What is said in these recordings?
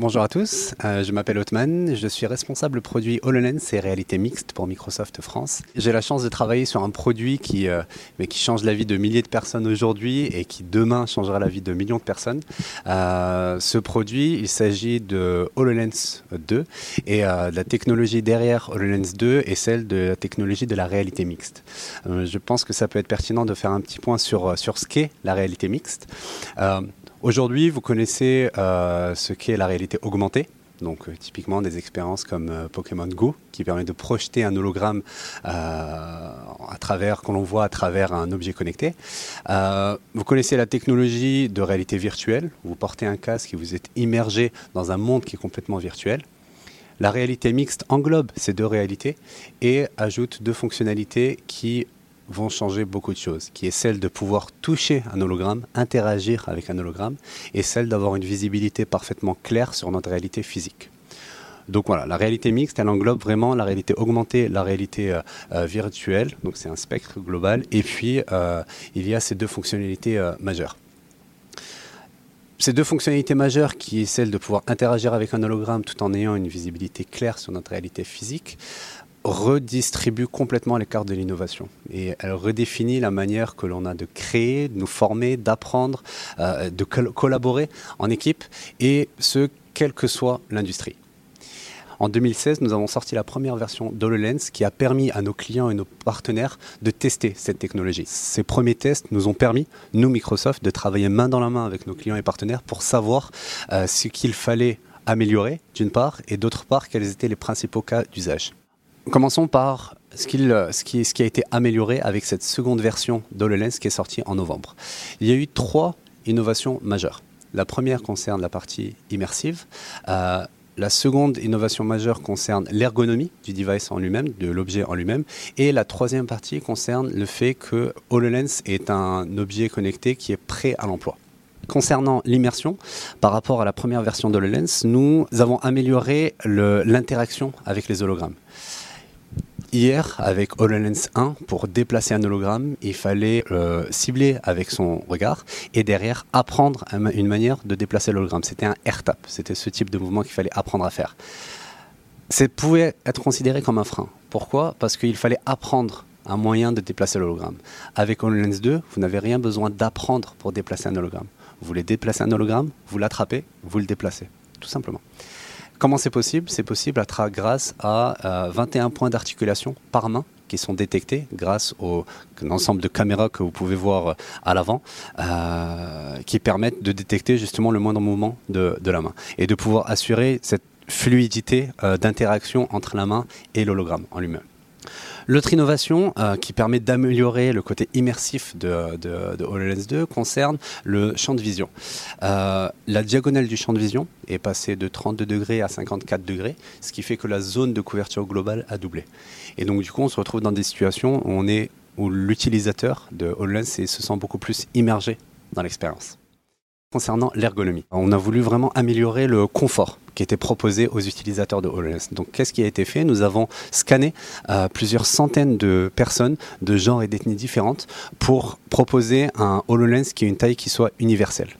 Bonjour à tous, euh, je m'appelle Othman, je suis responsable produit HoloLens et réalité mixte pour Microsoft France. J'ai la chance de travailler sur un produit qui, euh, mais qui change la vie de milliers de personnes aujourd'hui et qui demain changera la vie de millions de personnes. Euh, ce produit, il s'agit de HoloLens 2 et la technologie derrière HoloLens 2 est celle de la technologie de la réalité mixte. je pense que ça peut être pertinent de faire un petit point sur, sur ce qu'est la réalité mixte. Aujourd'hui, vous connaissez euh, ce qu'est la réalité augmentée. Donc euh, typiquement des expériences comme euh, Pokémon Go qui permet de projeter un hologramme à travers qu'on voit à travers un objet connecté. vous connaissez la technologie de réalité virtuelle. Vous portez un casque et vous êtes immergé dans un monde qui est complètement virtuel. La réalité mixte englobe ces deux réalités et ajoute deux fonctionnalités qui vont changer beaucoup de choses, qui est celle de pouvoir toucher un hologramme, interagir avec un hologramme, et celle d'avoir une visibilité parfaitement claire sur notre réalité physique. Donc voilà, la réalité mixte, elle englobe vraiment la réalité augmentée, la réalité euh, euh, virtuelle, donc c'est un spectre global, et puis euh, il y a ces deux fonctionnalités majeures. Ces deux fonctionnalités majeures, qui est celle de pouvoir interagir avec un hologramme tout en ayant une visibilité claire sur notre réalité physique, redistribue complètement les cartes de l'innovation et elle redéfinit la manière que l'on a de créer, de nous former, d'apprendre, euh, de collaborer en équipe et ce, quelle que soit l'industrie. En 2016, nous avons sorti la première version d'HoloLens qui a permis à nos clients et nos partenaires de tester cette technologie. Ces premiers tests nous ont permis, nous Microsoft, de travailler main dans la main avec nos clients et partenaires pour savoir euh, ce qu'il fallait améliorer d'une part et d'autre part quels étaient les principaux cas d'usage. Commençons par ce, qui, a été amélioré avec cette seconde version d'HoloLens qui est sortie en novembre. Il y a eu trois innovations majeures. La première concerne la partie immersive. Euh, la seconde innovation majeure concerne l'ergonomie du device en lui-même, de l'objet en lui-même. Et la troisième partie concerne le fait que HoloLens est un objet connecté qui est prêt à l'emploi. Concernant l'immersion, par rapport à la première version d'HoloLens, nous avons amélioré l'interaction avec les hologrammes. Hier, avec HoloLens 1, pour déplacer un hologramme, il fallait euh, cibler avec son regard et derrière apprendre une manière de déplacer l'hologramme. C'était un AirTap, c'était ce type de mouvement qu'il fallait apprendre à faire. Ça pouvait être considéré comme un frein. Pourquoi? Parce qu'il fallait apprendre un moyen de déplacer l'hologramme. Avec HoloLens 2, vous n'avez rien besoin d'apprendre pour déplacer un hologramme. Vous voulez déplacer un hologramme, vous l'attrapez, vous le déplacez, tout simplement. Comment c'est possible? C'est possible grâce à 21 euh, points d'articulation par main qui sont détectés grâce au ensemble de caméras que vous pouvez voir euh, à l'avant, euh, qui permettent de détecter justement le moindre mouvement de, la main et de pouvoir assurer cette fluidité d'interaction entre la main et l'hologramme en lui-même. L'autre innovation euh, qui permet d'améliorer le côté immersif de, de, HoloLens 2 concerne le champ de vision. Euh, la diagonale du champ de vision est passée de 32 degrés à 54 degrés, ce qui fait que la zone de couverture globale a doublé. Et donc du coup, on se retrouve dans des situations où où l'utilisateur de HoloLens se sent beaucoup plus immergé dans l'expérience concernant l'ergonomie. On a voulu vraiment améliorer le confort qui était proposé aux utilisateurs de HoloLens. Donc qu'est-ce qui a été fait? Nous avons scanné euh, plusieurs centaines de personnes de genres et d'ethnies différentes pour proposer un HoloLens qui ait une taille qui soit universelle.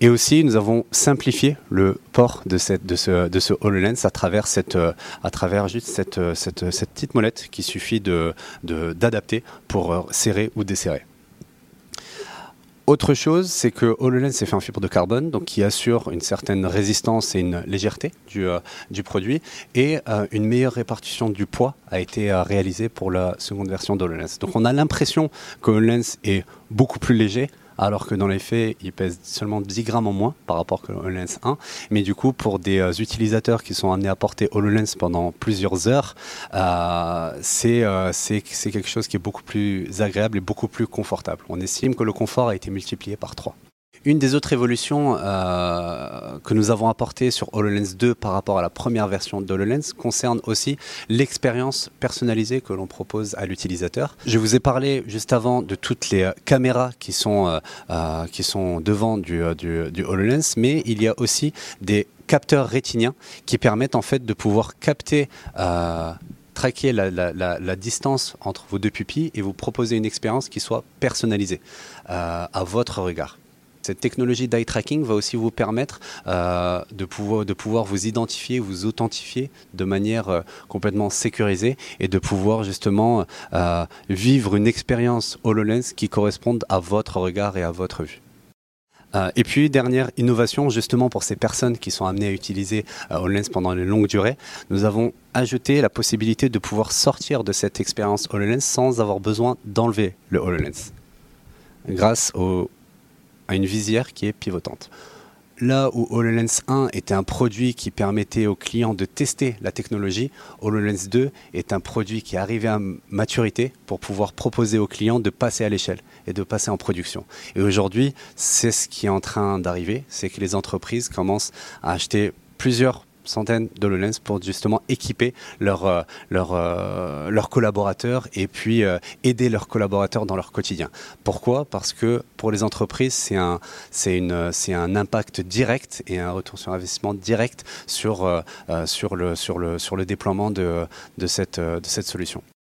Et aussi, nous avons simplifié le port de, ce, HoloLens à travers, cette, euh, à travers juste cette, euh, cette petite molette qui suffit d'adapter de, pour serrer ou desserrer. Autre chose, c'est que HoloLens est fait en fibre de carbone, donc qui assure une certaine résistance et une légèreté du, euh, du produit, et euh, une meilleure répartition du poids a été euh, réalisée pour la seconde version d'HoloLens. Donc on a l'impression que HoloLens est beaucoup plus léger, alors que dans les faits, il pèse seulement 10 grammes en moins par rapport à HoloLens 1. Mais du coup, pour des euh, utilisateurs qui sont amenés à porter HoloLens pendant plusieurs heures, euh, euh, c'est quelque chose qui est beaucoup plus agréable et beaucoup plus confortable. On estime que le confort a été multiplié par 3. Une des autres évolutions euh, que nous avons apportées sur HoloLens 2 par rapport à la première version d'HoloLens concerne aussi l'expérience personnalisée que l'on propose à l'utilisateur. Je vous ai parlé juste avant de toutes les euh, caméras qui sont, euh, qui sont devant du, du, HoloLens, mais il y a aussi des capteurs rétiniens qui permettent en fait de pouvoir capter traquer la, distance entre vos deux pupilles et vous proposer une expérience qui soit personnalisée à votre regard. Cette technologie d'eye tracking va aussi vous permettre euh, de, pouvoir, de pouvoir vous identifier, vous authentifier de manière euh, complètement sécurisée et de pouvoir justement euh, vivre une expérience HoloLens qui corresponde à votre regard et à votre vue. et puis, dernière innovation, justement pour ces personnes qui sont amenées à utiliser HoloLens pendant une longue durée, nous avons ajouté la possibilité de pouvoir sortir de cette expérience HoloLens sans avoir besoin d'enlever le HoloLens. Grâce au, une visière qui est pivotante. Là où HoloLens 1 était un produit qui permettait aux clients de tester la technologie, HoloLens 2 est un produit qui est arrivé à maturité pour pouvoir proposer aux clients de passer à l'échelle et de passer en production. Et aujourd'hui, c'est ce qui est en train d'arriver, c'est que les entreprises commencent à acheter plusieurs centaines d'HoloLens pour justement équiper leurs euh, euh, collaborateurs et puis euh, aider leurs collaborateurs dans leur quotidien. Pourquoi? Parce que pour les entreprises, c'est un, impact direct et un retour sur investissement direct sur, le, déploiement de, de, de cette solution.